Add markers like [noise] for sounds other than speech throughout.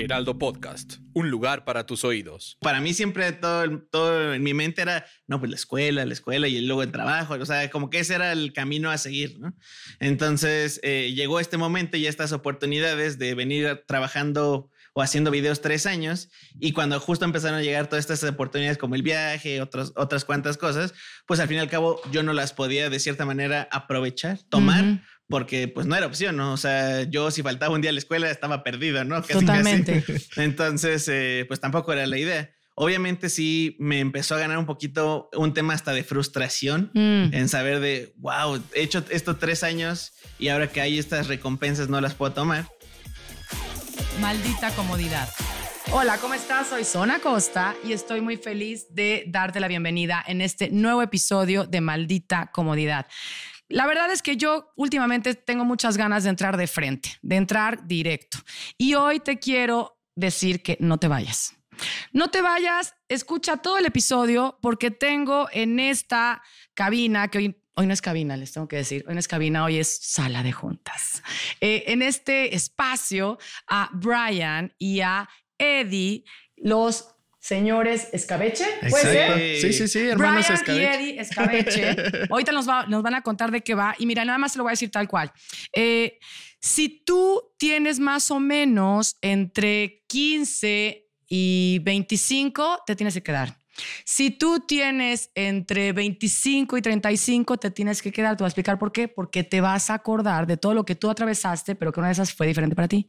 Heraldo Podcast, un lugar para tus oídos. Para mí siempre todo, todo en mi mente era, no, pues la escuela, la escuela y luego el trabajo, o sea, como que ese era el camino a seguir, ¿no? Entonces eh, llegó este momento y estas oportunidades de venir trabajando o haciendo videos tres años y cuando justo empezaron a llegar todas estas oportunidades como el viaje, otros, otras cuantas cosas, pues al fin y al cabo yo no las podía de cierta manera aprovechar, tomar porque pues no era opción, ¿no? O sea, yo si faltaba un día a la escuela estaba perdido, ¿no? Totalmente. Entonces, eh, pues tampoco era la idea. Obviamente sí me empezó a ganar un poquito un tema hasta de frustración Mm. en saber de, wow, he hecho esto tres años y ahora que hay estas recompensas no las puedo tomar. Maldita comodidad. Hola, ¿cómo estás? Soy Zona Costa y estoy muy feliz de darte la bienvenida en este nuevo episodio de Maldita Comodidad. La verdad es que yo últimamente tengo muchas ganas de entrar de frente, de entrar directo. Y hoy te quiero decir que no te vayas. No te vayas, escucha todo el episodio porque tengo en esta cabina, que hoy, hoy no es cabina, les tengo que decir, hoy no es cabina, hoy es sala de juntas. Eh, en este espacio a Brian y a Eddie, los señores Escabeche. ¿Puede ser? Sí, sí, sí, hermanos Brian Escabeche. y Eddie Escabeche. [laughs] Ahorita nos, va- nos van a contar de qué va. Y mira, nada más se lo voy a decir tal cual. Eh, si tú tienes más o menos entre 15 y 25, te tienes que quedar. Si tú tienes entre 25 y 35, te tienes que quedar. Te voy a explicar por qué. Porque te vas a acordar de todo lo que tú atravesaste, pero que una de esas fue diferente para ti.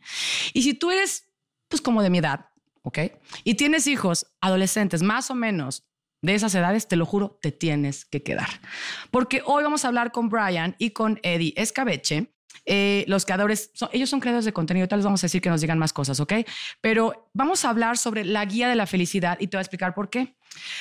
Y si tú eres, pues como de mi edad, ¿ok? Y tienes hijos adolescentes, más o menos de esas edades, te lo juro, te tienes que quedar. Porque hoy vamos a hablar con Brian y con Eddie Escabeche. Eh, los creadores, son- ellos son creadores de contenido, tal les vamos a decir que nos digan más cosas, ¿ok? Pero vamos a hablar sobre la guía de la felicidad y te voy a explicar por qué.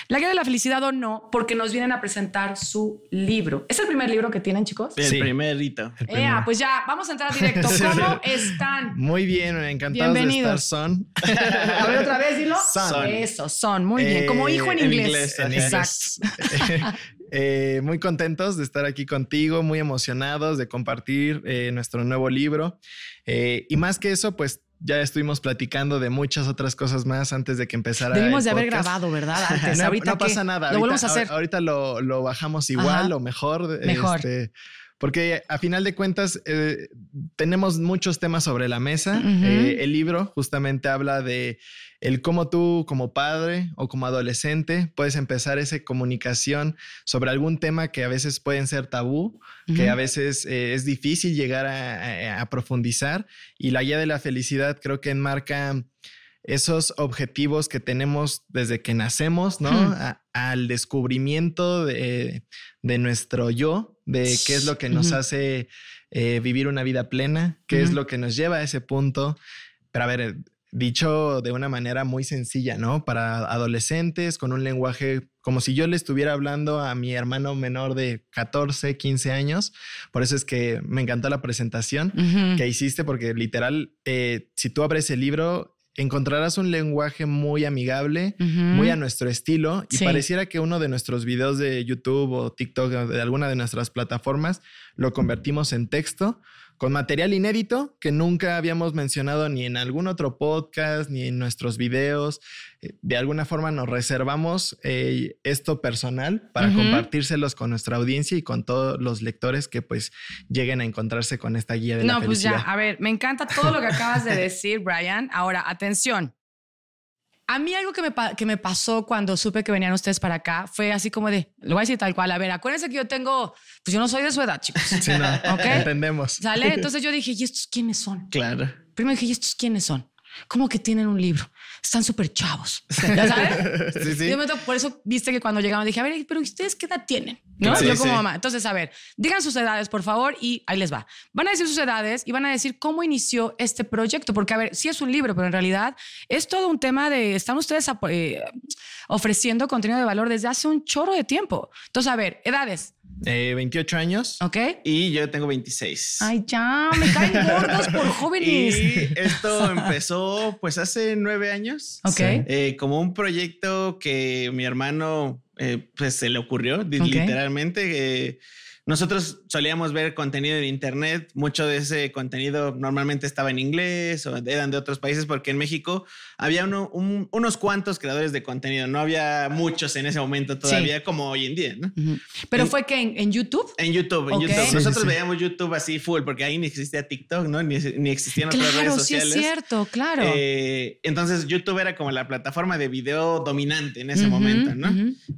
La guía de la felicidad o no, porque nos vienen a presentar su libro. ¿Es el primer libro que tienen, chicos? El Sí. primer hito. El Ea, primero. pues ya, vamos a entrar directo. [laughs] ¿Cómo están? Muy bien, encantados Bienvenidos. de estar, Son. [laughs] A ver otra vez, dilo. Son. Eso, son. Muy bien. Como Eh, hijo en, en inglés. inglés, Exacto. [laughs] Eh, muy contentos de estar aquí contigo, muy emocionados de compartir eh, nuestro nuevo libro. Eh, y más que eso, pues ya estuvimos platicando de muchas otras cosas más antes de que empezara. Debimos el de haber grabado, ¿verdad? [laughs] Antes. No, ahorita no pasa nada. Lo ahorita, volvemos a hacer. ahor- Ahorita lo, lo bajamos igual Ajá. o mejor. Mejor. este, porque a final de cuentas eh, tenemos muchos temas sobre la mesa. Ujú. Eh, el libro justamente habla de el cómo tú como padre o como adolescente puedes empezar esa comunicación sobre algún tema que a veces pueden ser tabú, que Ujú. a veces eh, es difícil llegar a, a- a profundizar. Y la guía de la felicidad creo que enmarca esos objetivos que tenemos desde que nacemos, ¿no? Hmm. A- al descubrimiento de, de nuestro yo, de qué es lo que nos hace eh, vivir una vida plena, qué es lo que nos lleva a ese punto. Pero a ver, dicho de una manera muy sencilla, ¿no? Para adolescentes, con un lenguaje como si yo le estuviera hablando a mi hermano menor de 14, 15 años. Por eso es que me encantó la presentación que hiciste, porque literal, eh, si tú abres el libro, encontrarás un lenguaje muy amigable, muy a nuestro estilo, y Sí. pareciera que uno de nuestros videos de YouTube o TikTok o de alguna de nuestras plataformas lo convertimos en texto con material inédito que nunca habíamos mencionado ni en algún otro podcast ni en nuestros videos. Eh, De alguna forma nos reservamos eh, esto personal para compartírselos con nuestra audiencia y con todos los lectores que pues lleguen a encontrarse con esta guía de la No, pues felicidad. ya, a ver, me encanta todo lo que acabas de decir, Brian. Ahora, atención. A mí algo que me, que me pasó cuando supe que venían ustedes para acá fue así como de, lo voy a decir tal cual, a ver, acuérdense que yo tengo, pues yo no soy de su edad, chicos. [laughs] Sí, no, Ok. entendemos. ¿Sale? [laughs] Entonces yo dije, ¿y estos quiénes son? Claro. Primero dije, ¿y estos quiénes son? ¿Cómo que tienen un libro? Están súper chavos. [laughs] ¿Ya sabes? Sí, sí. Y de momento, por eso viste que cuando llegaban dije, a ver, pero ¿ustedes qué edad tienen? ¿No? Sí, Yo como mamá. Entonces, a ver, digan sus edades, por favor, y ahí les va. Van a decir sus edades y van a decir cómo inició este proyecto, porque, a ver, sí es un libro, pero en realidad es todo un tema de, están ustedes eh, ofreciendo contenido de valor desde hace un chorro de tiempo. Entonces, a ver, edades, Eh, 28 años. ¿ok? Y yo tengo 26. Ay, ya, me caen [laughs] gordos por jóvenes. Y esto empezó pues hace nueve años. Ok. Eh, como un proyecto que mi hermano eh, pues se le ocurrió literalmente. Nosotros solíamos ver contenido en internet, mucho de ese contenido normalmente estaba en inglés o eran de otros países porque en México había uno, un- unos cuantos creadores de contenido, no había muchos en ese momento todavía como hoy en día, ¿no? Pero fue que en, en YouTube. En YouTube, en. YouTube. Sí, Nosotros sí, veíamos YouTube así full porque ahí ni existía TikTok, ¿no? Ni, ni existían otras redes Claro, sí sociales. es cierto, claro. Eh, entonces YouTube era como la plataforma de video dominante en ese momento, ¿no?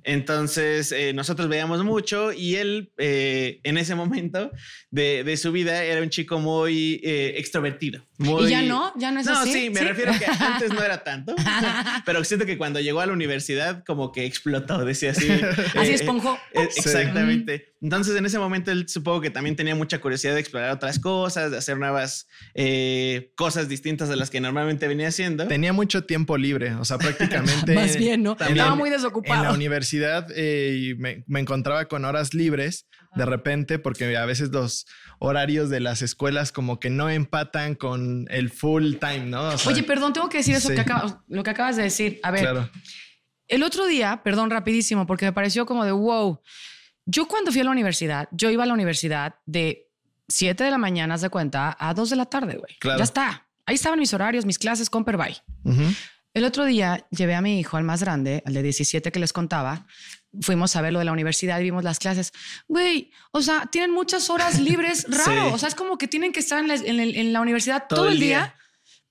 Entonces eh, nosotros veíamos mucho y él eh, en ese momento de, de su vida era un chico muy eh, extrovertido. Muy... ¿Y ya no? ¿Ya no es no, así? sí, me refiero que antes no era tanto, [laughs] pero siento que cuando llegó a la universidad como que explotó, decía así. [laughs] Así eh, esponjó. eh, Sí. exactamente. Entonces, en ese momento, él supongo que también tenía mucha curiosidad de explorar otras cosas, de hacer nuevas eh, cosas distintas a las que normalmente venía haciendo. Tenía mucho tiempo libre, o sea, prácticamente. [laughs] Más bien, ¿no? también Estaba muy En la desocupado. universidad eh, y me, me encontraba con horas libres de repente porque a veces los horarios de las escuelas como que no empatan con el full time, ¿no? O sea, Oye, perdón, tengo que decir eso Sí. que acabas, lo que acabas de decir. A ver, claro. el otro día, perdón, rapidísimo, porque me pareció como de wow. Yo cuando fui a la universidad, yo iba a la universidad de 7 de la mañana, de cuenta, a 2 de la tarde, güey. Claro. Ya está. Ahí estaban mis horarios, mis clases con Perbay. Ujú. El otro día llevé a mi hijo, al más grande, al de 17 que les contaba. Fuimos a ver lo de la universidad y vimos las clases. Güey, o sea, tienen muchas horas libres [laughs] raro. Sí. O sea, es como que tienen que estar en la, en el- en la universidad todo, el día,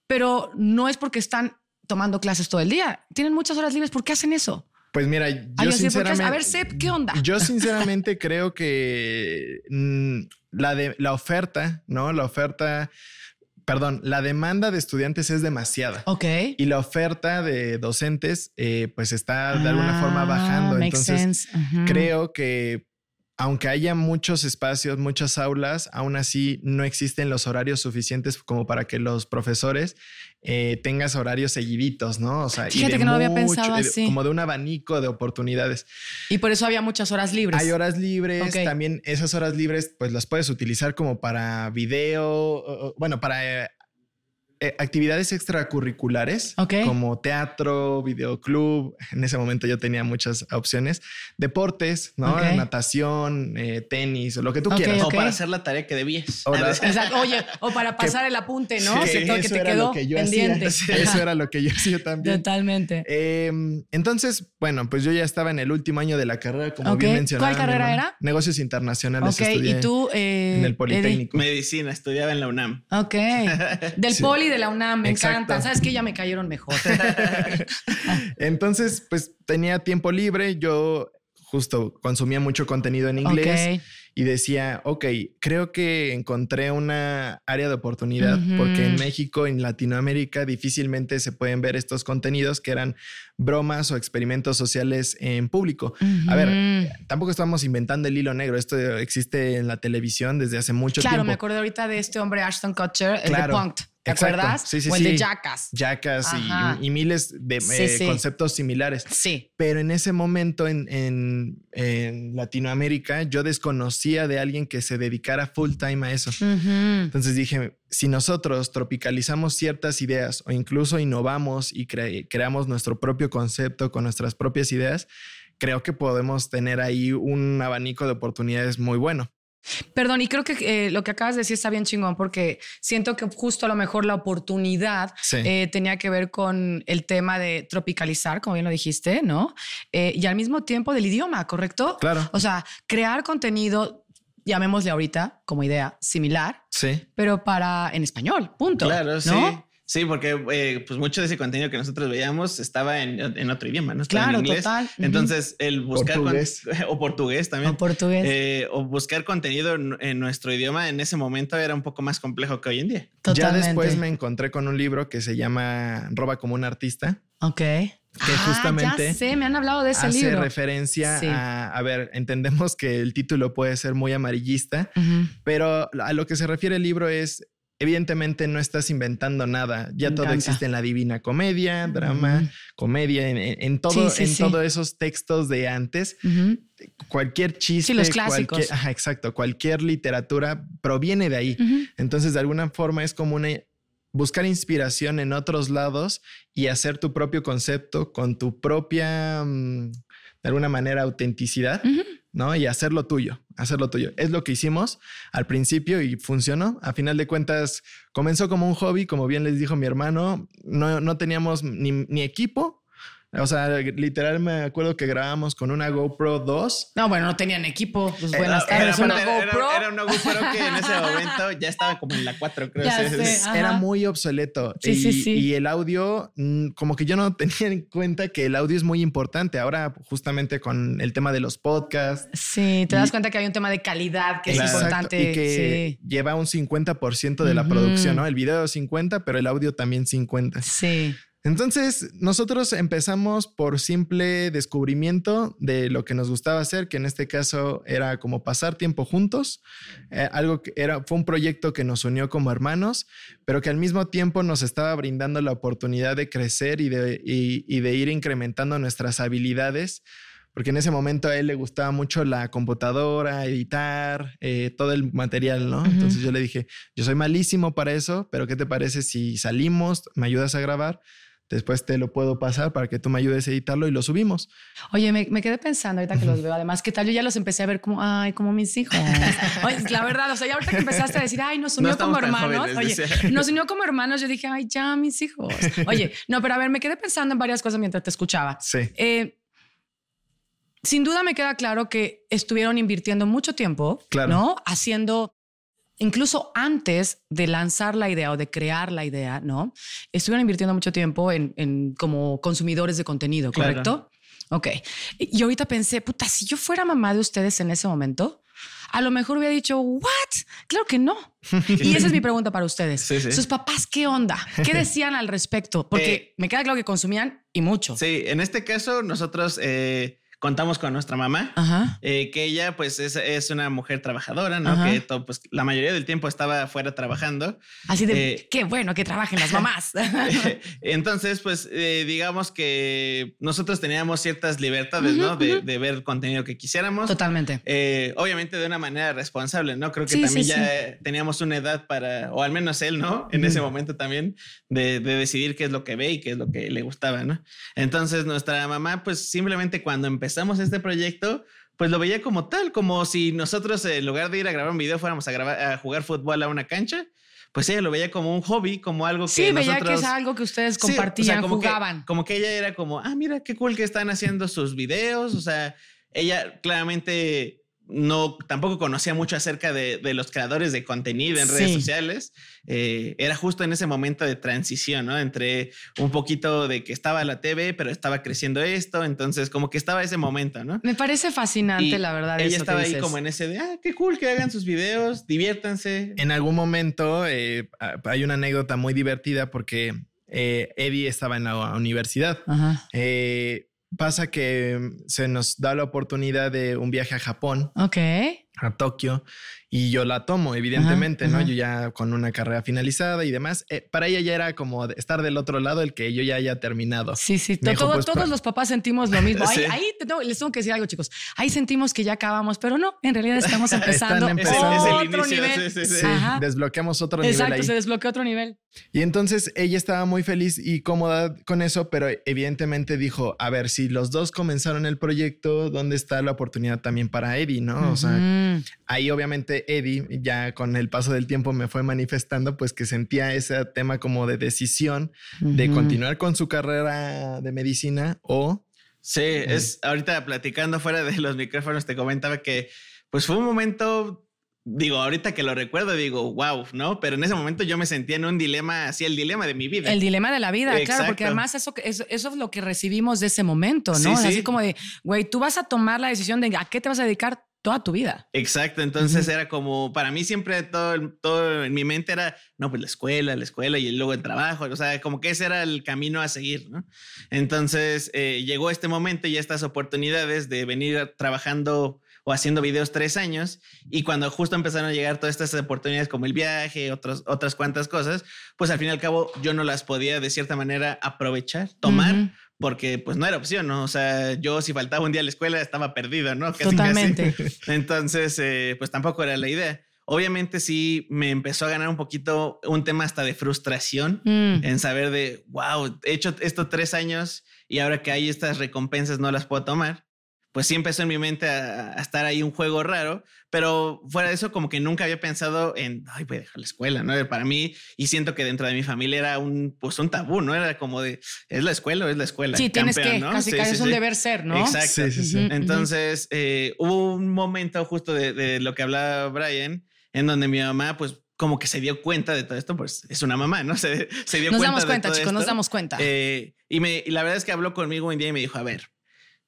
pero no es porque están tomando clases todo el día. Tienen muchas horas libres. ¿Por qué hacen eso? Pues mira, yo Ay, así, ¿por qué hacen- sinceramente. a ver, Sep, ¿qué onda? Yo [laughs] sinceramente creo que mm, la, de, la oferta, ¿no? La oferta, perdón, la demanda de estudiantes es demasiada. ok. Y la oferta de docentes, eh, pues está de alguna forma bajando. Ah, makes Entonces, sense. Creo que aunque haya muchos espacios, muchas aulas, aún así no existen los horarios suficientes como para que los profesores eh, tengas horarios seguiditos, ¿no? O sea, y Fíjate que no lo había pensado así. Como de un abanico de oportunidades. Y por eso había muchas horas libres. Hay horas libres, también esas horas libres, pues las puedes utilizar como para video, bueno, para eh, actividades extracurriculares, como teatro, videoclub. En ese momento yo tenía muchas opciones. Deportes, ¿no? Natación, eh, tenis, o lo que tú quieras. O para hacer la tarea que debías. O la- [laughs] Exacto. Oye, o para pasar el apunte, ¿no? Sí, que eso te era quedó lo que yo pendiente. hacía. Eso era lo que yo hacía también. Totalmente. Eh, entonces, bueno, pues yo ya estaba en el último año de la carrera, como bien mencionaba. ¿Cuál carrera era? Negocios internacionales. Ok, estudié y tú. eh, en el? Politécnico. Medicina, estudiaba en la UNAM. Ok. [laughs] Del Sí. poli de la UNAM, me Exacto. encantan. ¿Sabes qué? Ya me cayeron mejor. [laughs] Entonces, pues tenía tiempo libre. Yo justo consumía mucho contenido en inglés y decía, ok, creo que encontré una área de oportunidad porque en México, en Latinoamérica, difícilmente se pueden ver estos contenidos que eran bromas o experimentos sociales en público. A ver, tampoco estamos inventando el hilo negro. Esto existe en la televisión desde hace mucho Claro, tiempo. me acordé ahorita de este hombre, Ashton Kutcher, el Claro. de Punked. ¿Te Exacto. acuerdas? Sí, sí, o el de sí. Jackass Ajá. y, y miles de Sí, eh, sí. conceptos similares. Sí. Pero en ese momento en, en- en Latinoamérica yo desconocía de alguien que se dedicara full time a eso. Entonces dije, si nosotros tropicalizamos ciertas ideas o incluso innovamos y cre- creamos nuestro propio concepto con nuestras propias ideas, creo que podemos tener ahí un abanico de oportunidades muy bueno. Perdón, y creo que eh, lo que acabas de decir está bien chingón porque siento que justo a lo mejor la oportunidad Sí. eh, tenía que ver con el tema de tropicalizar, como bien lo dijiste, ¿no? Eh, y al mismo tiempo del idioma, ¿correcto? Claro. O sea, crear contenido, llamémosle ahorita como idea similar, Sí. pero para en español, punto. Claro, ¿no? sí. Sí, porque eh, pues mucho de ese contenido que nosotros veíamos estaba en, en otro idioma, ¿no? Estaba Claro, en inglés. total. Entonces, el buscar con- [laughs] o portugués también. O portugués. eh, o buscar contenido en, en nuestro idioma en ese momento era un poco más complejo que hoy en día. Ya Totalmente. después me encontré con un libro que se llama Roba como un artista. Ok. que Ah, justamente Ya sé, me han hablado de ese hace libro. referencia Sí. a, a ver, entendemos que el título puede ser muy amarillista, pero a lo que se refiere el libro es, evidentemente no estás inventando nada, ya Me todo encanta. existe en la divina comedia, drama, comedia, en, todo, Sí, sí, en sí. todos esos textos de antes, cualquier chiste, Sí, los clásicos. cualquier- ajá, exacto, cualquier literatura proviene de ahí. Entonces, de alguna forma es como una buscar inspiración en otros lados y hacer tu propio concepto con tu propia, mm, de alguna manera, autenticidad. ¿No? Y hacerlo tuyo, hacerlo tuyo. Es lo que hicimos al principio y funcionó. A final de cuentas, comenzó como un hobby, como bien les dijo mi hermano, no, no teníamos ni equipo, o sea, literal me acuerdo que grabamos con una GoPro 2. No, bueno, no tenían equipo. Pues buenas Era, tardes, una era- GoPro. era una GoPro que en ese momento ya estaba como en la 4, creo. Ya sé. Era Ajá. muy obsoleto. Sí, y, sí, sí. y el audio, mm, como que yo no [laughs] tenía en cuenta que el audio es muy importante. Ahora, justamente con el tema de los podcasts. Sí, te das Y- cuenta que hay un tema de calidad que es Exacto, importante. Y que lleva un 50% de la producción, ¿no? El video 50, pero el audio también 50. Sí. Entonces, nosotros empezamos por simple descubrimiento de lo que nos gustaba hacer, que en este caso era como pasar tiempo juntos, eh, algo que era, fue un proyecto que nos unió como hermanos, pero que al mismo tiempo nos estaba brindando la oportunidad de crecer y de, y- y de ir incrementando nuestras habilidades. Porque en ese momento a él le gustaba mucho la computadora, editar, eh, todo el material, ¿no? Entonces yo le dije, yo soy malísimo para eso, pero ¿qué te parece si salimos, me ayudas a grabar? Después te lo puedo pasar para que tú me ayudes a editarlo y lo subimos. Oye, me, me quedé pensando ahorita que los veo. Además, ¿qué tal? Yo ya los empecé a ver como, ay, como mis hijos. [laughs] Oye, la verdad, o sea, ya ahorita que empezaste a decir, ay, nos unió No como hermanos. jóvenes, Oye, nos unió como hermanos. Yo dije, ay, ya, mis hijos. Oye, no, pero a ver, me quedé pensando en varias cosas mientras te escuchaba. Sí. Eh, sin duda me queda claro que estuvieron invirtiendo mucho tiempo, Claro. ¿no? Haciendo, incluso antes de lanzar la idea o de crear la idea, ¿no? Estuvieron invirtiendo mucho tiempo en, en como consumidores de contenido, Claro. ¿correcto? Ok. Y ahorita pensé, puta, si yo fuera mamá de ustedes en ese momento, a lo mejor hubiera dicho, ¿what? Claro que no. [laughs] Y esa es mi pregunta para ustedes. Sí, sí. Sus papás, ¿qué onda? ¿Qué [laughs] decían al respecto? Porque Eh, me queda claro que consumían y mucho. Sí, en este caso nosotros eh, contamos con nuestra mamá. Ajá. eh, que ella pues es, es una mujer trabajadora, ¿no? Ajá. Que to- pues, la mayoría del tiempo estaba afuera trabajando. Así de, Eh, qué bueno que trabajen las mamás. [laughs] Entonces, pues eh, digamos que nosotros teníamos ciertas libertades, ¿no? De, de ver el contenido que quisiéramos. Totalmente. Eh, obviamente de una manera responsable, ¿no? Creo que Sí, también sí, ya eh, teníamos una edad para, o al menos él, ¿no? En ese momento también, de, de decidir qué es lo que ve y qué es lo que le gustaba, ¿no? Entonces nuestra mamá, pues simplemente cuando empezamos este proyecto, pues lo veía como tal, como si nosotros en lugar de ir a grabar un video fuéramos a, grabar, a jugar fútbol a una cancha, pues ella lo veía como un hobby, como algo que Sí, veía que es algo que ustedes Sí, o sea, compartían, como que- jugaban. como que ella era como, ah, mira qué cool que están haciendo sus videos. O sea, ella claramente no tampoco conocía mucho acerca de, de los creadores de contenido en redes sociales. Eh, era justo en ese momento de transición, ¿no? Entre un poquito de que estaba la TV, pero estaba creciendo esto. Entonces, como que estaba ese momento, ¿no? Me parece fascinante, Y la verdad. Ella eso que estaba ahí como en ese de, ah, qué cool que hagan sus videos, diviértanse. En algún momento eh, hay una anécdota muy divertida porque eh, Eddie estaba en la universidad. Ajá. Eh, pasa que se nos da la oportunidad de un viaje a Japón, Ok. a Tokio, y yo la tomo, evidentemente, Ajá, ¿no? ajá. Yo ya con una carrera finalizada y demás. Eh, para ella ya era como estar del otro lado, el que yo ya haya terminado. Sí, sí. Dijo, pues, todos los papás sentimos lo mismo. [laughs] Ahí, Sí. ahí te tengo- les tengo que decir algo, chicos. Ahí sentimos que ya acabamos, pero no, en realidad estamos [laughs] empezando Están es el otro inicio, nivel. sí, sí, desbloqueamos otro Exacto, nivel ahí. se desbloqueó otro nivel. Y entonces ella estaba muy feliz y cómoda con eso, pero evidentemente dijo, a ver, si los dos comenzaron el proyecto, ¿dónde está la oportunidad también para Eddie, no? O sea, ahí obviamente Eddie ya con el paso del tiempo me fue manifestando pues que sentía ese tema como de decisión de continuar con su carrera de medicina o Sí, es ahorita platicando fuera de los micrófonos, te comentaba que pues fue un momento, digo, ahorita que lo recuerdo, digo, wow, ¿no? Pero en ese momento yo me sentía en un dilema, así el dilema de mi vida. El dilema de la vida, claro, porque además eso, eso, eso es lo que recibimos de ese momento, ¿no? Sí. Así como de, güey, tú vas a tomar la decisión de a qué te vas a dedicar toda tu vida. Exacto, entonces era como, para mí siempre todo, todo en mi mente era, no, pues la escuela, la escuela y luego el trabajo, o sea, como que ese era el camino a seguir, ¿no? Entonces eh, llegó este momento y estas oportunidades de venir trabajando o haciendo videos tres años y cuando justo empezaron a llegar todas estas oportunidades como el viaje, otros, otras cuantas cosas, pues al fin y al cabo yo no las podía de cierta manera aprovechar, tomar. Porque pues no era opción, ¿no? O sea, yo si faltaba un día a la escuela estaba perdido, ¿no? Casi, [laughs] casi. Totalmente. Entonces, eh, pues tampoco era la idea. Obviamente sí me empezó a ganar un poquito un tema hasta de frustración Mm. en saber de, wow, he hecho esto tres años y ahora que hay estas recompensas no las puedo tomar. Pues sí empezó en mi mente a, a, estar ahí un juego raro, pero fuera de eso como que nunca había pensado en, ay, voy a dejar la escuela, ¿no? Para mí, y siento que dentro de mi familia era un, pues un tabú, ¿no? Era como de, es la escuela o es la escuela. Sí, tienes que, ¿no? casi, casi es un deber ser, ¿no? Exacto. Entonces, eh, hubo un momento justo de, de lo que hablaba Brian, en donde mi mamá, pues como que se dio cuenta de todo esto, pues es una mamá, ¿no? [laughs] Se, se dio nos cuenta. Damos cuenta, chicos, nos damos cuenta. Eh, y, me, y la verdad es que habló conmigo un día y me dijo, a ver,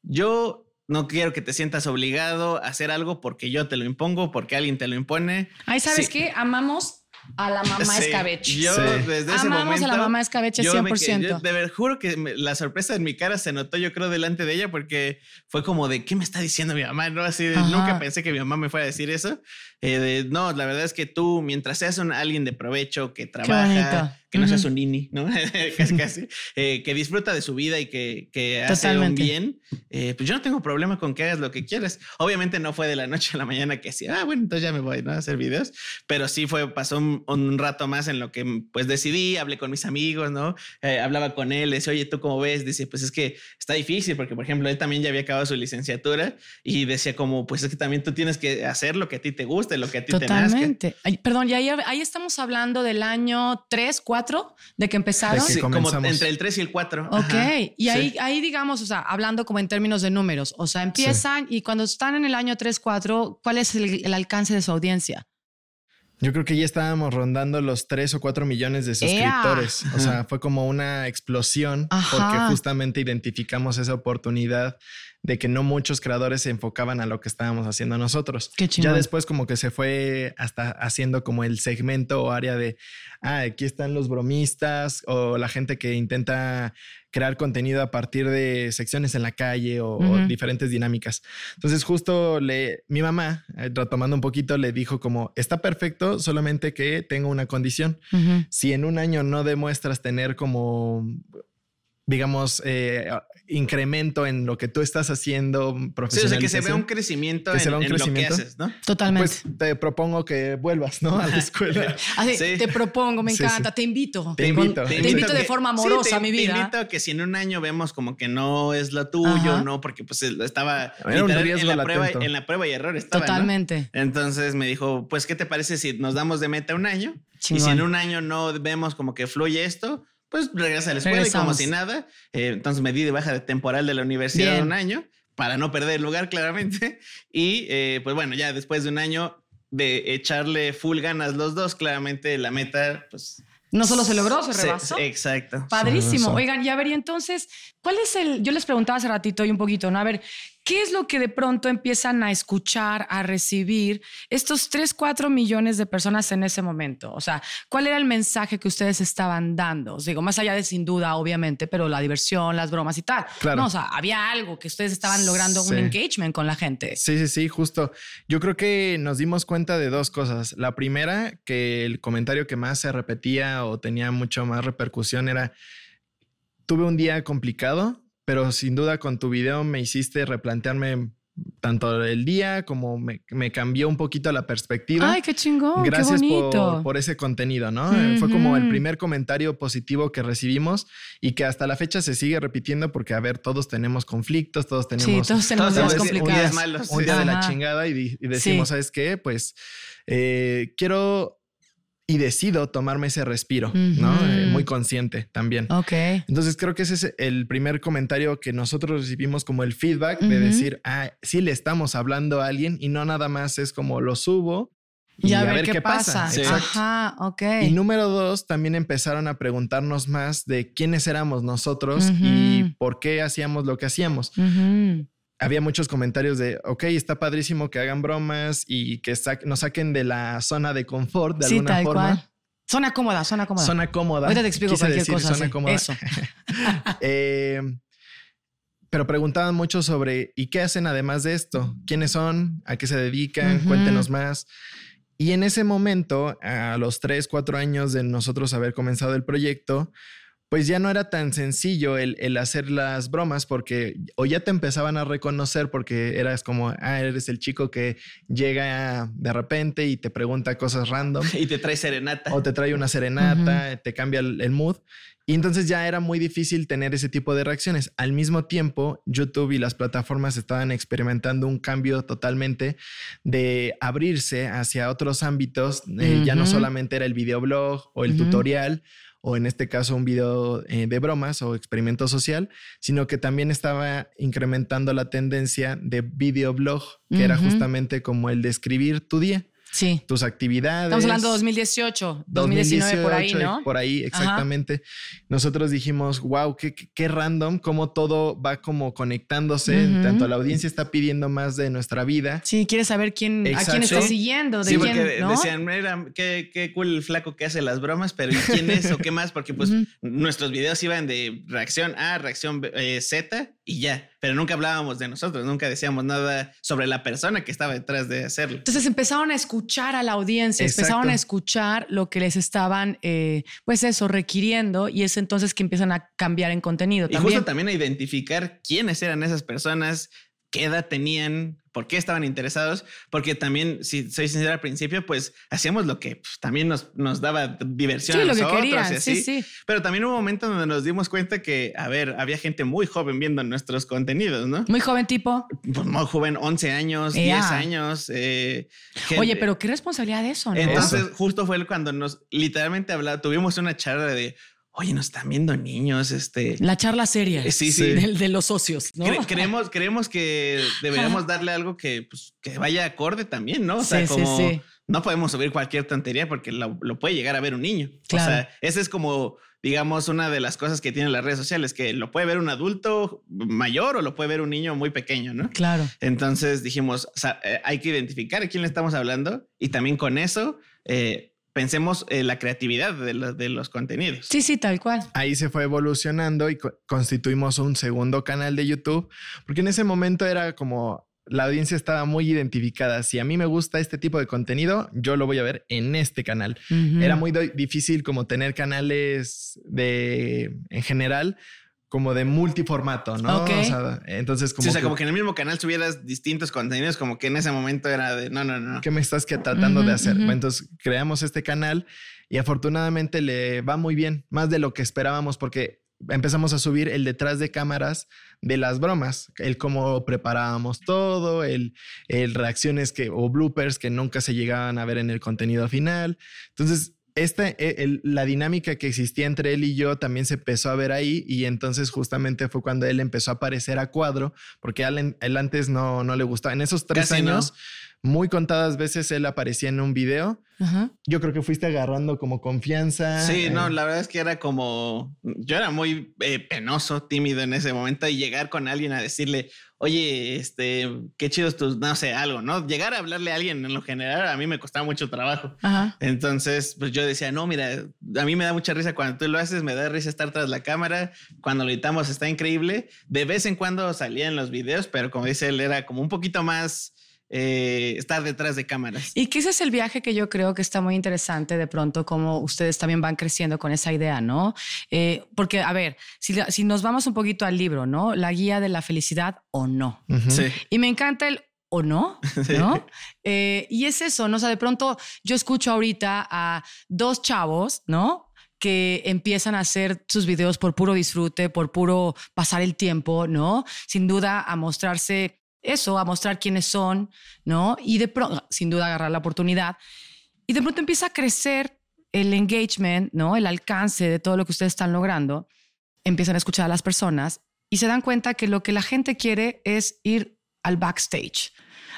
yo no quiero que te sientas obligado a hacer algo porque yo te lo impongo, porque alguien te lo impone. Ay, ¿sabes Sí. qué? Amamos a la mamá Sí, escabeche. Yo Sí. desde ese Amamos momento. a la mamá escabeche yo me 100%. quedé- yo de ver, juro que me- la sorpresa en mi cara se notó, yo creo, delante de ella, porque fue como de qué me está diciendo mi mamá, ¿no? Así de, nunca pensé que mi mamá me fuera a decir eso. Eh, de, no, la verdad es que tú, mientras seas un, alguien de provecho, que trabaja. Que no seas Ujú. un nini, ¿no? [laughs] casi, casi, eh, que disfruta de su vida y que, que hace un Totalmente. bien, eh, pues yo no tengo problema con que hagas lo que quieras. Obviamente no fue de la noche a la mañana que así, ah, bueno, entonces ya me voy ¿no? a hacer videos, pero sí fue, pasó un, un rato más en lo que pues decidí, hablé con mis amigos, ¿no? Eh, hablaba con él, decía, oye, ¿tú cómo ves? Dice, pues es que está difícil porque, por ejemplo, él también ya había acabado su licenciatura y decía como, pues es que también tú tienes que hacer lo que a ti te guste, lo que a ti te nazca. Totalmente. Perdón, y ahí, ahí estamos hablando del año 3, 4 de que empezaron. De que Sí, como entre el 3 y el 4. Ok, y ahí, ahí digamos, o sea, hablando como en términos de números, o sea, empiezan y cuando están en el año 3, 4, ¿cuál es el, el alcance de su audiencia? Yo creo que ya estábamos rondando los 3 o 4 millones de suscriptores. O sea, fue como una explosión Ajá. porque justamente identificamos esa oportunidad de que no muchos creadores se enfocaban a lo que estábamos haciendo nosotros. Qué. Ya después como que se fue hasta haciendo como el segmento o área de, ah, aquí están los bromistas o la gente que intenta crear contenido a partir de secciones en la calle o, diferentes dinámicas. Entonces justo le, mi mamá, eh, retomando un poquito, le dijo como, está perfecto, solamente que tengo una condición. Si en un año no demuestras tener como, digamos, eh, incremento en lo que tú estás haciendo Sí, o profesional. sea, que se vea un crecimiento, Que en, se vea un en lo que haces, ¿no? Totalmente. Pues te propongo que vuelvas, ¿no? A la escuela. [laughs] Así, sí. Te propongo, me Sí, sí. encanta, te invito. Te Con- invito. Te, Te invito de que- forma sí, amorosa, te- mi Te vida. invito a que si en un año vemos como que no es lo tuyo, Ajá. ¿no? Porque pues estaba Era un riesgo en, la prueba, en la prueba y error. Estaba, ¿no? Totalmente. Entonces me dijo, pues, ¿qué te parece si nos damos de meta un año? Y si en un año no vemos como que fluye esto, pues regresa a la escuela y como Regresamos. si nada. Eh, entonces me di de baja de temporal de la universidad Bien. un año para no perder el lugar claramente. [laughs] Y eh, pues bueno, ya después de un año de echarle full ganas los dos, claramente la meta, pues... No solo se logró, se rebasó. exacto. Padrísimo. Oigan, y a ver, y entonces, ¿cuál es el? Yo les preguntaba hace ratito y un poquito, ¿no? A ver, ¿qué es lo que de pronto empiezan a escuchar, a recibir estos 3, 4 millones de personas en ese momento? O sea, ¿cuál era el mensaje que ustedes estaban dando? Os digo, más allá de sin duda, obviamente, pero la diversión, las bromas y tal. Claro. No, o sea, había algo que ustedes estaban logrando un engagement con la gente. Sí, sí, sí, justo. Yo creo que nos dimos cuenta de dos cosas. La primera, que el comentario que más se repetía o tenía mucho más repercusión era, tuve un día complicado, pero sin duda con tu video me hiciste replantearme tanto el día como me, me cambió un poquito la perspectiva. Ay, qué chingón, Gracias qué por, bonito. por ese contenido, ¿no? Eh, Fue como el primer comentario positivo que recibimos y que hasta la fecha se sigue repitiendo porque, a ver, todos tenemos conflictos, todos sí, tenemos todos tenemos Todos días tenemos complicados. días malos. un día de la chingada y, y decimos, Sí. ¿sabes qué? Pues eh, quiero y decido tomarme ese respiro, ¿no? Eh, muy consciente también. Ok. Entonces creo que ese es el primer comentario que nosotros recibimos como el feedback de decir, ah, sí le estamos hablando a alguien y no nada más es como lo subo y, Y a, ver, qué, pasa. Sí. Ajá, ok. Y número dos, también empezaron a preguntarnos más de quiénes éramos nosotros y por qué hacíamos lo que hacíamos. Había muchos comentarios de, ok, está padrísimo que hagan bromas y que sa- nos saquen de la zona de confort de Sí, alguna tal forma. cual. Zona cómoda, zona cómoda. Zona cómoda. Ahorita te explico Quise cualquier decir cosa. Zona sí. cómoda. Eso. [laughs] Eh, pero preguntaban mucho sobre, ¿y qué hacen además de esto? ¿Quiénes son? ¿A qué se dedican? Cuéntenos más. Y en ese momento, a los tres, cuatro años de nosotros haber comenzado el proyecto, pues ya no era tan sencillo el, el, hacer las bromas porque o ya te empezaban a reconocer porque eras como, ah, eres el chico que llega de repente y te pregunta cosas random. [laughs] Y te trae serenata. O te trae una serenata, te cambia el, el mood. Y entonces ya era muy difícil tener ese tipo de reacciones. Al mismo tiempo, YouTube y las plataformas estaban experimentando un cambio totalmente de abrirse hacia otros ámbitos. Eh, ya no solamente era el videoblog o el tutorial o en este caso un video eh, de bromas o experimento social, sino que también estaba incrementando la tendencia de videoblog, que era justamente como el de escribir tu día. Sí. Tus actividades. Estamos hablando de 2018, 2019 por ahí, ¿no? Por ahí, exactamente. Nosotros dijimos, wow, qué, qué, random, cómo todo va como conectándose. Tanto la audiencia está pidiendo más de nuestra vida. Sí, quiere saber quién, a quién está siguiendo. De sí, quién, porque ¿no? decían, mira, qué, qué, cool el flaco que hace las bromas, pero ¿y quién es o qué más? Porque pues nuestros videos iban de reacción A, reacción eh, Z y ya, pero nunca hablábamos de nosotros, nunca decíamos nada sobre la persona que estaba detrás de hacerlo. Entonces empezaron a escuchar a la audiencia, Exacto. empezaron a escuchar lo que les estaban, eh, pues eso, requiriendo y es entonces que empiezan a cambiar en contenido. Y también. justo también a identificar quiénes eran esas personas, qué edad tenían, por qué estaban interesados, porque también, si soy sincero al principio, pues hacíamos lo que pues, también nos, nos daba diversión Sí, a lo que nosotros querían, y así. sí, sí. Pero también hubo un momento donde nos dimos cuenta que, a ver, había gente muy joven viendo nuestros contenidos, ¿no? Muy joven tipo. Pues muy joven, 11 años, Ea. 10 años. eh, gente. Oye, pero qué responsabilidad eso, ¿no? Entonces, justo fue cuando nos literalmente hablaba, tuvimos una charla de, oye, nos están viendo niños, este. La charla seria. Eh, sí, sí. del- De, los socios, ¿no? Cre- creemos, creemos que deberíamos darle algo que, pues, que vaya acorde también, ¿no? O sea, Sí, sí, como sí. no podemos subir cualquier tontería porque lo, lo puede llegar a ver un niño. Claro. O sea, esa es como, digamos, una de las cosas que tienen las redes sociales, que lo puede ver un adulto mayor o lo puede ver un niño muy pequeño, ¿no? Claro. Entonces dijimos, o sea, eh, hay que identificar a quién le estamos hablando y también con eso eh, pensemos en la creatividad de, lo- de los contenidos. Sí, sí, tal cual. Ahí se fue evolucionando y co- constituimos un segundo canal de YouTube, porque en ese momento era como la audiencia estaba muy identificada. Si a mí me gusta este tipo de contenido, yo lo voy a ver en este canal. Era muy difícil como tener canales de, en general, como de multiformato, ¿no? Ok. O sea, entonces como, Sí, o sea, que, como que en el mismo canal subieras distintos contenidos, como que en ese momento era de, no, no, no. ¿qué me estás que tratando de hacer? Entonces creamos este canal y afortunadamente le va muy bien, más de lo que esperábamos, porque empezamos a subir el detrás de cámaras de las bromas, el cómo preparábamos todo, el, el reacciones que o bloopers que nunca se llegaban a ver en el contenido final. Entonces, esta, el- la dinámica que existía entre él y yo también se empezó a ver ahí y entonces justamente fue cuando él empezó a aparecer a cuadro, porque a él, él antes no, no le gustaba. En esos tres Casi no. Muy contadas veces él aparecía en un video. Ajá. Yo creo que fuiste agarrando como confianza. Sí, eh, no, la verdad es que era como, yo era muy eh, penoso, tímido en ese momento y llegar con alguien a decirle, oye, este, qué chidos tus, no sé, algo, ¿no? Llegar a hablarle a alguien en lo general a mí me costaba mucho trabajo. Ajá. Entonces, pues yo decía, no, mira, a mí me da mucha risa cuando tú lo haces, me da risa estar tras la cámara, cuando lo editamos está increíble. De vez en cuando salía en los videos, pero como dice él, era como un poquito más eh, estar detrás de cámaras. Y que ese es el viaje que yo creo que está muy interesante de pronto, como ustedes también van creciendo con esa idea, ¿no? Eh, porque, a ver, si, si nos vamos un poquito al libro, ¿no? La guía de la felicidad o no. Sí. Y me encanta el o no, [laughs] ¿no? Eh, y es eso, ¿no? O sea, de pronto yo escucho ahorita a dos chavos, ¿no? que empiezan a hacer sus videos por puro disfrute, por puro pasar el tiempo, ¿no? Sin duda a mostrarse eso, a mostrar quiénes son, ¿no? Y de pronto, sin duda agarrar la oportunidad. Y de pronto empieza a crecer el engagement, ¿no? El alcance de todo lo que ustedes están logrando. Empiezan a escuchar a las personas y se dan cuenta que lo que la gente quiere es ir al backstage,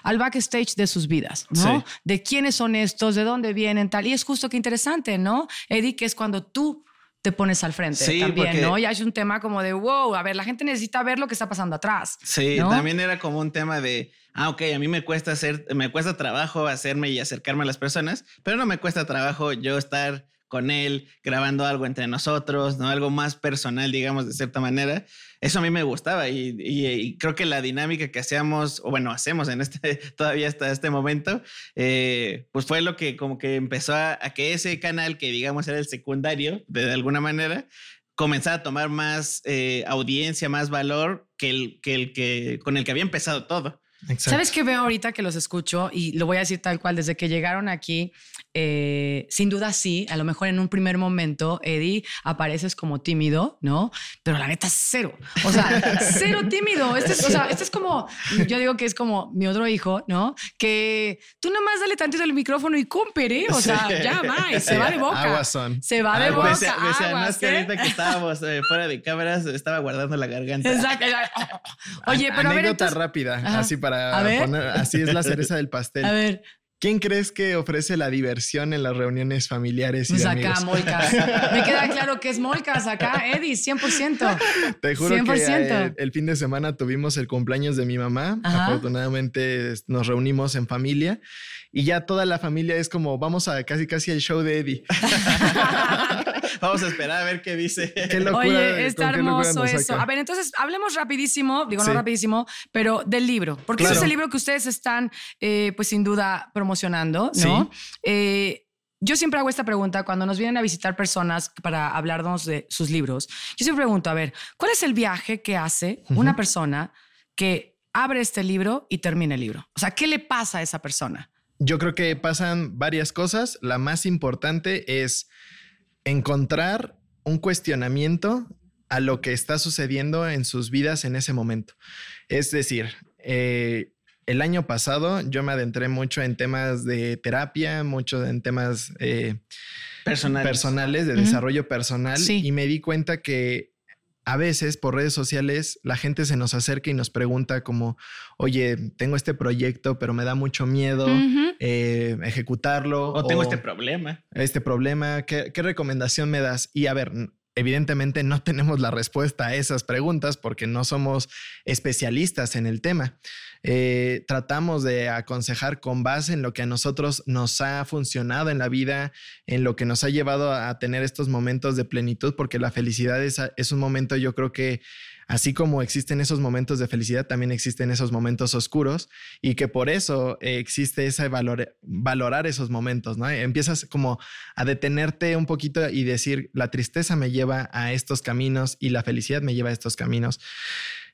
al backstage de sus vidas, ¿no? Sí. De quiénes son estos, de dónde vienen, tal. Y es justo que interesante, ¿no? Eddie, que es cuando tú te pones al frente Sí, también, porque- ¿no? Y hay un tema como de, wow, a ver, la gente necesita ver lo que está pasando atrás. Sí, ¿no? también era como un tema de, ah, ok, a mí me cuesta hacer, me cuesta trabajo hacerme y acercarme a las personas, pero no me cuesta trabajo yo estar con él grabando algo entre nosotros, ¿no? Algo más personal, digamos, de cierta manera. Eso a mí me gustaba y, creo que la dinámica que hacíamos, o bueno, hacemos en este, [laughs] todavía hasta este momento, eh, pues fue lo que como que empezó a, que ese canal, que digamos era el secundario, de alguna manera, comenzar a tomar más eh, audiencia, más valor que el, que el que con el que había empezado todo. Exacto. ¿Sabes qué veo ahorita que los escucho? Y lo voy a decir tal cual, desde que llegaron aquí, eh, sin duda sí, a lo mejor en un primer momento, Eddie, apareces como tímido, ¿no? Pero la neta, cero. O sea, [laughs] cero tímido. Este es, o sea, este es como, yo digo que es como mi otro hijo, ¿no? Que tú nomás dale tantito el micrófono y cúmpere, o sea, ya va, y se va de boca. Se va de boca. No, aguas, es que ¿eh? ahorita que estábamos eh, fuera de cámaras estaba guardando la garganta. Exacto. Oye, pero a ver, Anécdota entonces, rápida, Ajá. así para A ver. poner, así es la [laughs] cereza del pastel. a ver, ¿Quién crees que ofrece la diversión en las reuniones familiares y pues de acá, amigos? Molcas. [laughs] Me queda claro que es Molcas acá, Eddie, 100%. Te juro que 100%. eh, el fin de semana tuvimos el cumpleaños de mi mamá. Ajá. Afortunadamente nos reunimos en familia y ya toda la familia es como vamos a casi casi el show de Eddie. [laughs] Vamos a esperar a ver qué dice. Qué locura, Oye, está hermoso eso. saca. A ver, entonces hablemos rapidísimo, digo no rapidísimo, pero del libro, porque ese es el libro que ustedes están, eh, pues sin duda, promocionando, ¿no? Eh, yo siempre hago esta pregunta cuando nos vienen a visitar personas para hablarnos de sus libros. Yo siempre pregunto, a ver, ¿cuál es el viaje que hace una persona que abre este libro y termina el libro? O sea, ¿qué le pasa a esa persona? Yo creo que pasan varias cosas. La más importante es encontrar un cuestionamiento a lo que está sucediendo en sus vidas en ese momento. Es decir, eh, el año pasado yo me adentré mucho en temas de terapia, mucho en temas eh, Personal. personales, de desarrollo personal, Sí. y me di cuenta que a veces por redes sociales la gente se nos acerca y nos pregunta como, oye, tengo este proyecto, pero me da mucho miedo eh, ejecutarlo. O tengo este problema. este problema, ¿qué, qué recomendación me das? Y a ver, evidentemente no [laughs] tenemos la respuesta a esas preguntas porque no somos especialistas en el tema. Eh, tratamos de aconsejar con base en lo que a nosotros nos ha funcionado en la vida, en lo que nos ha llevado a, tener estos momentos de plenitud, porque la felicidad es, un momento, yo creo que así como existen esos momentos de felicidad, también existen esos momentos oscuros y que por eso existe ese valor, valorar esos momentos, ¿no? Empiezas como a detenerte un poquito y decir, la tristeza me lleva a estos caminos y la felicidad me lleva a estos caminos.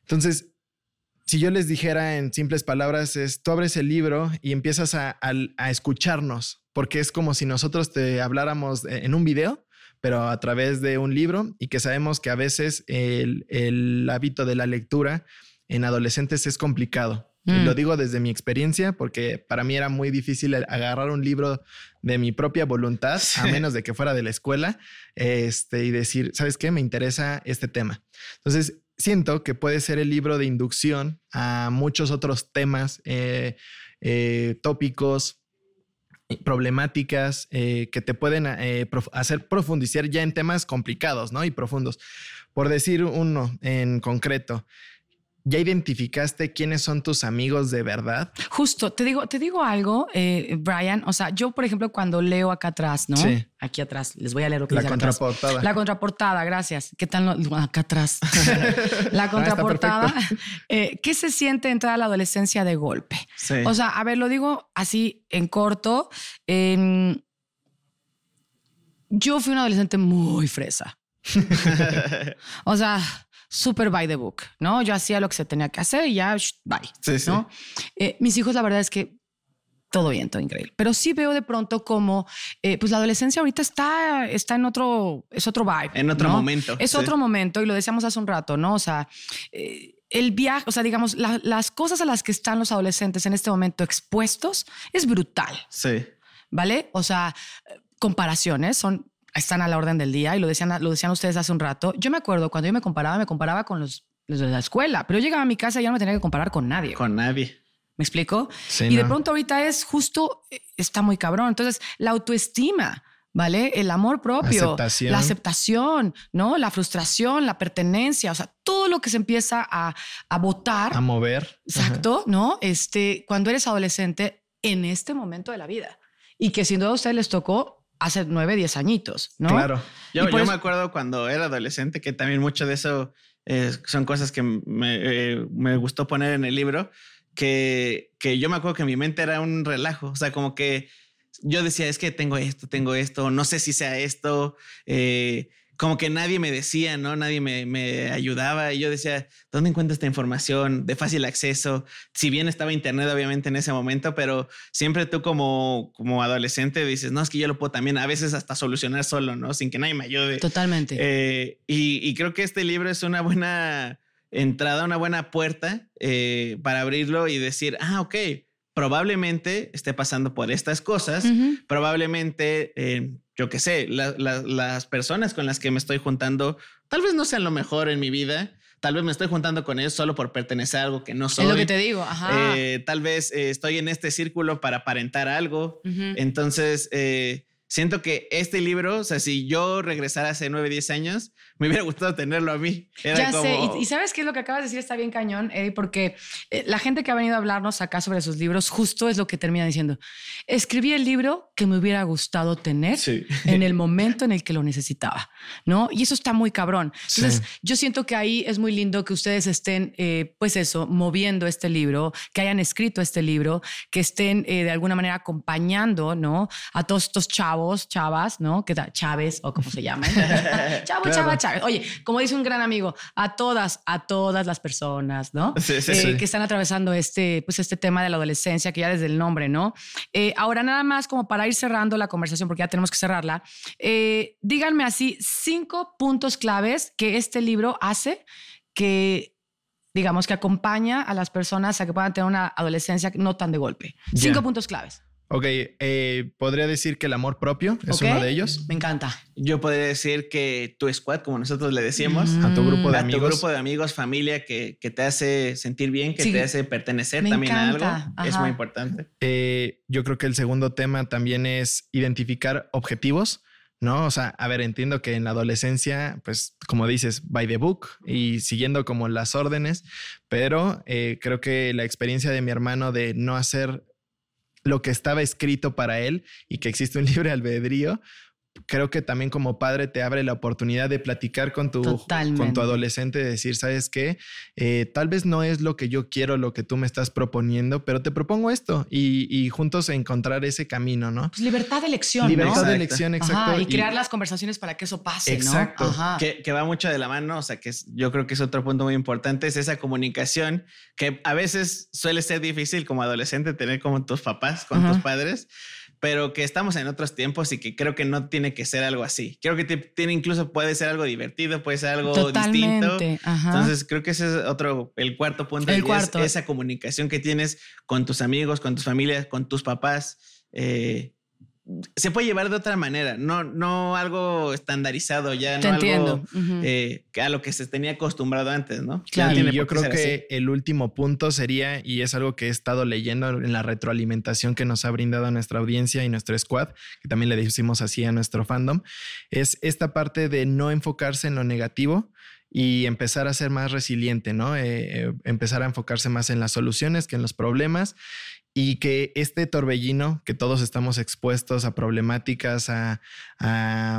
Entonces, si yo les dijera en simples palabras, es tú abres el libro y empiezas a, a- a escucharnos, porque es como si nosotros te habláramos en un video, pero a través de un libro y que sabemos que a veces el, el hábito de la lectura en adolescentes es complicado. Y Mm. lo digo desde mi experiencia, porque para mí era muy difícil agarrar un libro de mi propia voluntad, a menos de que fuera de la escuela, este, y decir, ¿sabes qué? Me interesa este tema. Entonces, siento que puede ser el libro de inducción a muchos otros temas, eh, eh, tópicos, eh, problemáticas que te pueden hacer profundizar ya en temas complicados, ¿no? Y profundos. Por decir uno en concreto, ¿ya identificaste quiénes son tus amigos de verdad? Justo, te digo, te digo algo, eh, Brian. O sea, yo, por ejemplo, cuando leo acá atrás, ¿no? Sí. Aquí atrás, les voy a leer lo que La atrás. contraportada. La contraportada, gracias. ¿Qué tal? lo- Acá atrás. [laughs] la contraportada. eh, ¿Qué se siente entrar a la adolescencia de golpe? Sí. O sea, a ver, lo digo así en corto. em, yo fui una adolescente muy fresa. [laughs] O sea, super by the book, ¿no? Yo hacía lo que se tenía que hacer y ya, sh, bye. Sí, sí. ¿no? Eh, mis hijos, la verdad es que todo bien, todo increíble. Pero sí veo de pronto como, eh, pues la adolescencia ahorita está, está en otro, es otro vibe. En otro ¿no? momento, Es sí. otro momento y lo decíamos hace un rato, ¿no? O sea, eh, el viaje, o sea, digamos, la- las cosas a las que están los adolescentes en este momento expuestos es brutal, sí. ¿vale? O sea, comparaciones son están a la orden del día y lo decían, lo decían ustedes hace un rato. Yo me acuerdo cuando yo me comparaba, me comparaba con los, los de la escuela, pero yo llegaba a mi casa y ya no me tenía que comparar con nadie. Con nadie. ¿Me explico? Sí, y de no. pronto ahorita es justo, eh, está muy cabrón. Entonces, la autoestima, ¿vale? El amor propio, Aceptación. la aceptación, ¿no? La frustración, la pertenencia, o sea, todo lo que se empieza a, a votar, A mover. exacto, ¿no? Este, cuando eres adolescente en este momento de la vida. Y que sin duda a ustedes les tocó hace nueve, diez añitos, ¿no? Claro. Yo, eso- me acuerdo cuando era adolescente que también mucho de eso eh, son cosas que me, eh, me gustó poner en el libro, que, que yo me acuerdo que mi mente era un relajo, o sea, como que yo decía, es que tengo esto, tengo esto, no sé si sea esto, eh, como que nadie me decía, ¿no? Nadie me, me, ayudaba. Y yo decía, ¿dónde encuentro esta información de fácil acceso? Si bien estaba internet, obviamente, en ese momento, pero siempre tú como, como adolescente dices, no, es que yo lo puedo también a veces hasta solucionar solo, ¿no? Sin que nadie me ayude. Totalmente. Eh, y, y, creo que este libro es una buena entrada, una buena puerta eh, para abrirlo y decir, ah, ok, probablemente esté pasando por estas cosas, probablemente... Eh, yo qué sé, las personas con las que me estoy juntando tal vez no sean lo mejor en mi vida. Tal vez me estoy juntando con ellos solo por pertenecer a algo que no soy. Es lo que te digo. Ajá. Eh, tal vez eh, estoy en este círculo para aparentar algo. Entonces, eh, siento que este libro, o sea, si yo regresara hace 9, 10 años, me hubiera gustado tenerlo a mí. ya sé, y, sabes qué es lo que acabas de decir, está bien cañón, Eddie, porque eh, la gente que ha venido a hablarnos acá sobre sus libros, justo es lo que termina diciendo. Escribí el libro que me hubiera gustado tener en el momento en el que lo necesitaba, ¿no? Y eso está muy cabrón. Entonces, yo siento que ahí es muy lindo que ustedes estén, eh, pues eso, moviendo este libro, que hayan escrito este libro, que estén eh, de alguna manera acompañando, ¿no? A todos estos chavos chavas, ¿no? Que Chávez o como se llaman. [laughs] Chavo, chava, Chávez. Oye, como dice un gran amigo, a todas, a todas las personas, ¿no? Eh, que están atravesando este, pues este tema de la adolescencia, que ya desde el nombre, ¿no? Eh, ahora, nada más como para ir cerrando la conversación, porque ya tenemos que cerrarla, eh, díganme así cinco puntos claves que este libro hace que digamos que acompaña a las personas a que puedan tener una adolescencia no tan de golpe. Cinco puntos claves. Ok, eh, podría decir que el amor propio es uno de ellos. Me encanta. Yo podría decir que tu squad, como nosotros le decíamos, a tu grupo de a amigos. tu grupo de amigos, familia que, que te hace sentir bien, que te hace pertenecer también a algo, es muy importante. Eh, yo creo que el segundo tema también es identificar objetivos. ¿no? O sea, a ver, entiendo que en la adolescencia, pues como dices, by the book y siguiendo como las órdenes, pero eh, creo que la experiencia de mi hermano de no hacer lo que estaba escrito para él y que existe un [laughs] libre albedrío, creo que también como padre te abre la oportunidad de platicar con tu, con tu adolescente, de decir, ¿sabes qué? Eh, tal vez no es lo que yo quiero, lo que tú me estás proponiendo, pero te propongo esto y, juntos encontrar ese camino, ¿no? Pues libertad de elección. Libertad de elección, exacto. y crear las conversaciones para que eso pase, exacto. ¿no? Que, que, va mucho de la mano, o sea, que yo creo que es otro punto muy importante, es esa comunicación que a veces suele ser difícil como adolescente tener como tus papás, con tus padres pero que estamos en otros tiempos y que creo que no tiene que ser algo así. Creo que tiene incluso puede ser algo divertido, puede ser algo distinto. Entonces creo que ese es otro, el cuarto punto. El cuarto. esa comunicación que tienes con tus amigos, con tus familias, con tus papás. Eh, se puede llevar de otra manera, no, no algo estandarizado ya, no algo eh, a lo que se tenía acostumbrado antes, ¿no? Claro, y yo creo que el último punto sería, y es algo que he estado leyendo en la retroalimentación que nos ha brindado nuestra audiencia y nuestro squad, que también le decimos así a nuestro fandom, es esta parte de no enfocarse en lo negativo, y empezar a ser más resiliente, ¿no? Eh, eh, empezar a enfocarse más en las soluciones que en los problemas y que este torbellino, que todos estamos expuestos a problemáticas, a,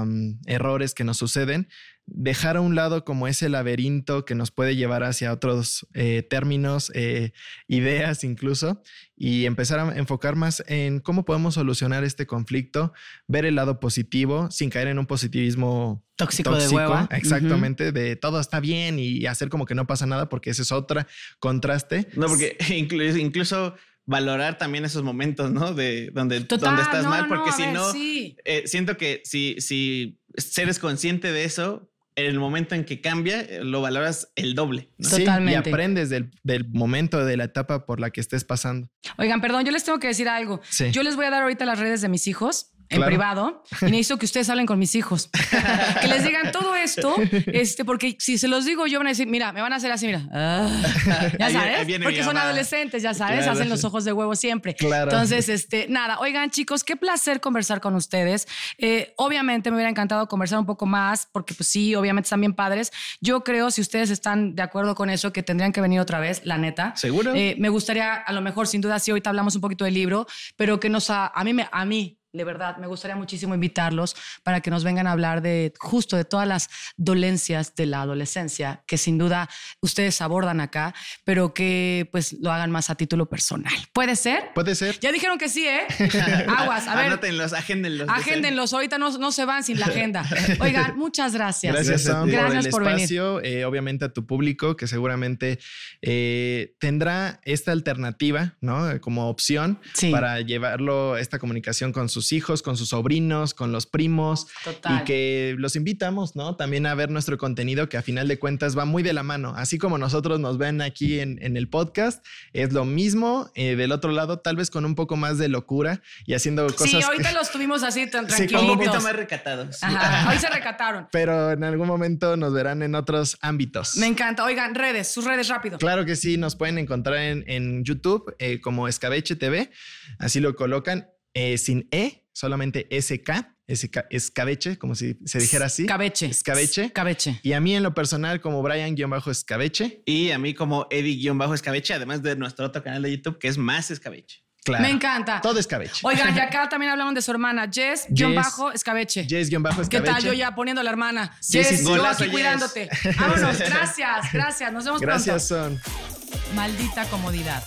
mm, errores que nos suceden, dejar a un lado como ese laberinto que nos puede llevar hacia otros eh, términos, eh, ideas incluso, y empezar a enfocar más en cómo podemos solucionar este conflicto, ver el lado positivo sin caer en un positivismo tóxico, de hueva. Exactamente, de todo está bien y hacer como que no pasa nada porque ese es otro contraste. No, porque [laughs] incluso valorar también esos momentos, ¿no? De donde, donde estás mal, porque si no, eh, siento que si, si eres consciente de eso, en el momento en que cambia, eh, lo valoras el doble. Totalmente. y aprendes del, del, momento, de la etapa por la que estés pasando. Oigan, perdón, yo les tengo que decir algo. Yo les voy a dar ahorita las redes de mis hijos en privado y necesito que ustedes hablen con mis hijos. [laughs] que les digan todo esto, este, porque si se los digo yo van a decir, mira, me van a hacer así, mira. Ah". [laughs] ya sabes, porque son adolescentes, ya sabes, hacen los ojos de huevo siempre. Entonces, este, nada, oigan chicos, qué placer conversar con ustedes. Eh, obviamente me hubiera encantado conversar un poco más, porque pues sí, obviamente están bien padres. Yo creo, si ustedes están de acuerdo con eso, que tendrían que venir otra vez, la neta. Seguro. Eh, me gustaría, a lo mejor, sin duda, sí, ahorita hablamos un poquito del libro, pero que nos, a, a mí, me, a mí de verdad, me gustaría muchísimo invitarlos para que nos vengan a hablar de justo de todas las dolencias de la adolescencia, que sin duda ustedes abordan acá, pero que pues lo hagan más a título personal. ¿Puede ser? Puede ser. Ya dijeron que sí, ¿eh? [laughs] Aguas, a ver. Anótenlos, agéndenlos. Agéndenlos, ahorita no, no se van sin la agenda. [laughs] Oigan, muchas gracias. Gracias, Sam, Gracias por por el venir. espacio. eh, obviamente a tu público que seguramente eh, tendrá esta alternativa, ¿no? Como opción Sí. para llevarlo esta comunicación con sus hijos, con sus sobrinos, con los primos. Total. Y que los invitamos, ¿no? También a ver nuestro contenido que a final de cuentas va muy de la mano. Así como nosotros nos ven aquí en, en el podcast, es lo mismo eh, del otro lado, tal vez con un poco más de locura y haciendo cosas. Sí, ahorita [laughs] los tuvimos así tan Sí, Un poquito más recatados. Ajá, hoy se [laughs] recataron. Pero en algún momento nos verán en otros ámbitos. Me encanta. Oigan, redes, sus redes rápido. Claro que sí, nos pueden encontrar en, en YouTube eh, como Escabeche TV. Así lo colocan eh, sin E, solamente SK, SK, Escabeche, como si se dijera así. Cabeche. Escabeche. Cabeche. Y a mí en lo personal como Brian-Escabeche. Y a mí como Eddie-Escabeche, además de nuestro otro canal de YouTube que es más Escabeche. Claro. Me encanta. Todo Escabeche. Oigan, y [laughs] acá también hablaron de su hermana, Jess, guion bajo, escabeche. Jess-Escabeche. ¿Qué tal? Yo ya poniendo a la hermana. Sí, Jess, sí, sí. yo Golazo, aquí Jess. cuidándote. [laughs] Vámonos. Gracias, gracias. Nos vemos Gracias, son. pronto. Maldita comodidad.